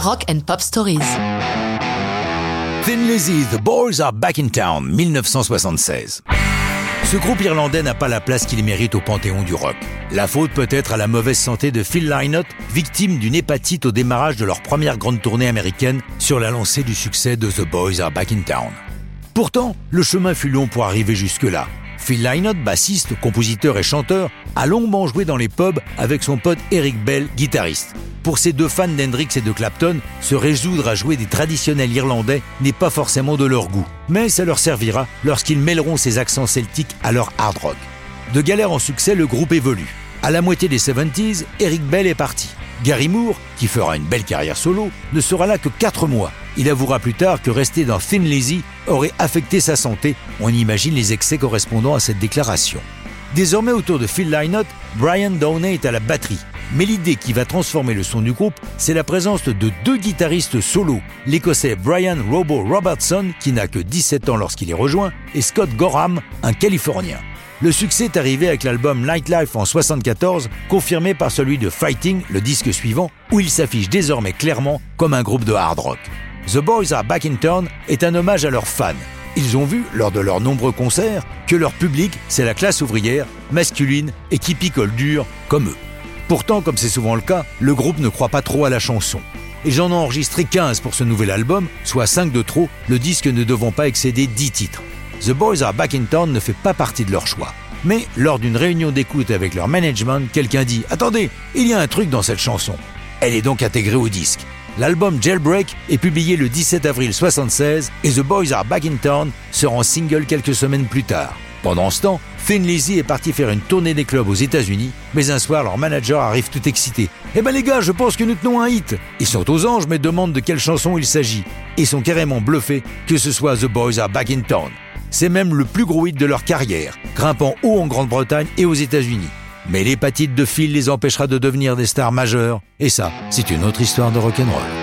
Rock and Pop Stories. Thin Lizzy, The Boys Are Back in Town, 1976. Ce groupe irlandais n'a pas la place qu'il mérite au panthéon du rock. La faute peut être à la mauvaise santé de Phil Lynott, victime d'une hépatite au démarrage de leur première grande tournée américaine sur la lancée du succès de The Boys Are Back in Town. Pourtant, le chemin fut long pour arriver jusque-là. Phil Lynott, bassiste, compositeur et chanteur, a longuement joué dans les pubs avec son pote Eric Bell, guitariste. Pour ces deux fans d'Hendrix et de Clapton, se résoudre à jouer des traditionnels irlandais n'est pas forcément de leur goût, mais ça leur servira lorsqu'ils mêleront ces accents celtiques à leur hard rock. De galère en succès, le groupe évolue. À la moitié des 70s, Eric Bell est parti. Gary Moore, qui fera une belle carrière solo, ne sera là que 4 mois. Il avouera plus tard que rester dans Thin Lizzy aurait affecté sa santé. On imagine les excès correspondant à cette déclaration. Désormais autour de Phil Lynott, Brian Downey est à la batterie. Mais l'idée qui va transformer le son du groupe, c'est la présence de deux guitaristes solo, l'écossais Brian Robo Robertson, qui n'a que 17 ans lorsqu'il est rejoint, et Scott Gorham, un Californien. Le succès est arrivé avec l'album Nightlife en 74, confirmé par celui de Fighting, le disque suivant, où il s'affiche désormais clairement comme un groupe de hard rock. The Boys Are Back in Town est un hommage à leurs fans. Ils ont vu, lors de leurs nombreux concerts, que leur public, c'est la classe ouvrière, masculine et qui picole dur, comme eux. Pourtant, comme c'est souvent le cas, le groupe ne croit pas trop à la chanson. Et j'en ai enregistré 15 pour ce nouvel album, soit 5 de trop, le disque ne devant pas excéder 10 titres. The Boys Are Back in Town ne fait pas partie de leur choix. Mais lors d'une réunion d'écoute avec leur management, quelqu'un dit Attendez, il y a un truc dans cette chanson. Elle est donc intégrée au disque. L'album Jailbreak est publié le 17 avril 1976 et The Boys Are Back in Town sera en single quelques semaines plus tard. Pendant ce temps, Thin est parti faire une tournée des clubs aux États-Unis, mais un soir, leur manager arrive tout excité. Eh ben les gars, je pense que nous tenons un hit. Ils sont aux anges, mais demandent de quelle chanson il s'agit. Ils sont carrément bluffés que ce soit The Boys Are Back in Town. C'est même le plus gros hit de leur carrière, grimpant haut en Grande-Bretagne et aux États-Unis. Mais l'hépatite de Phil les empêchera de devenir des stars majeures, et ça, c'est une autre histoire de rock'n'roll.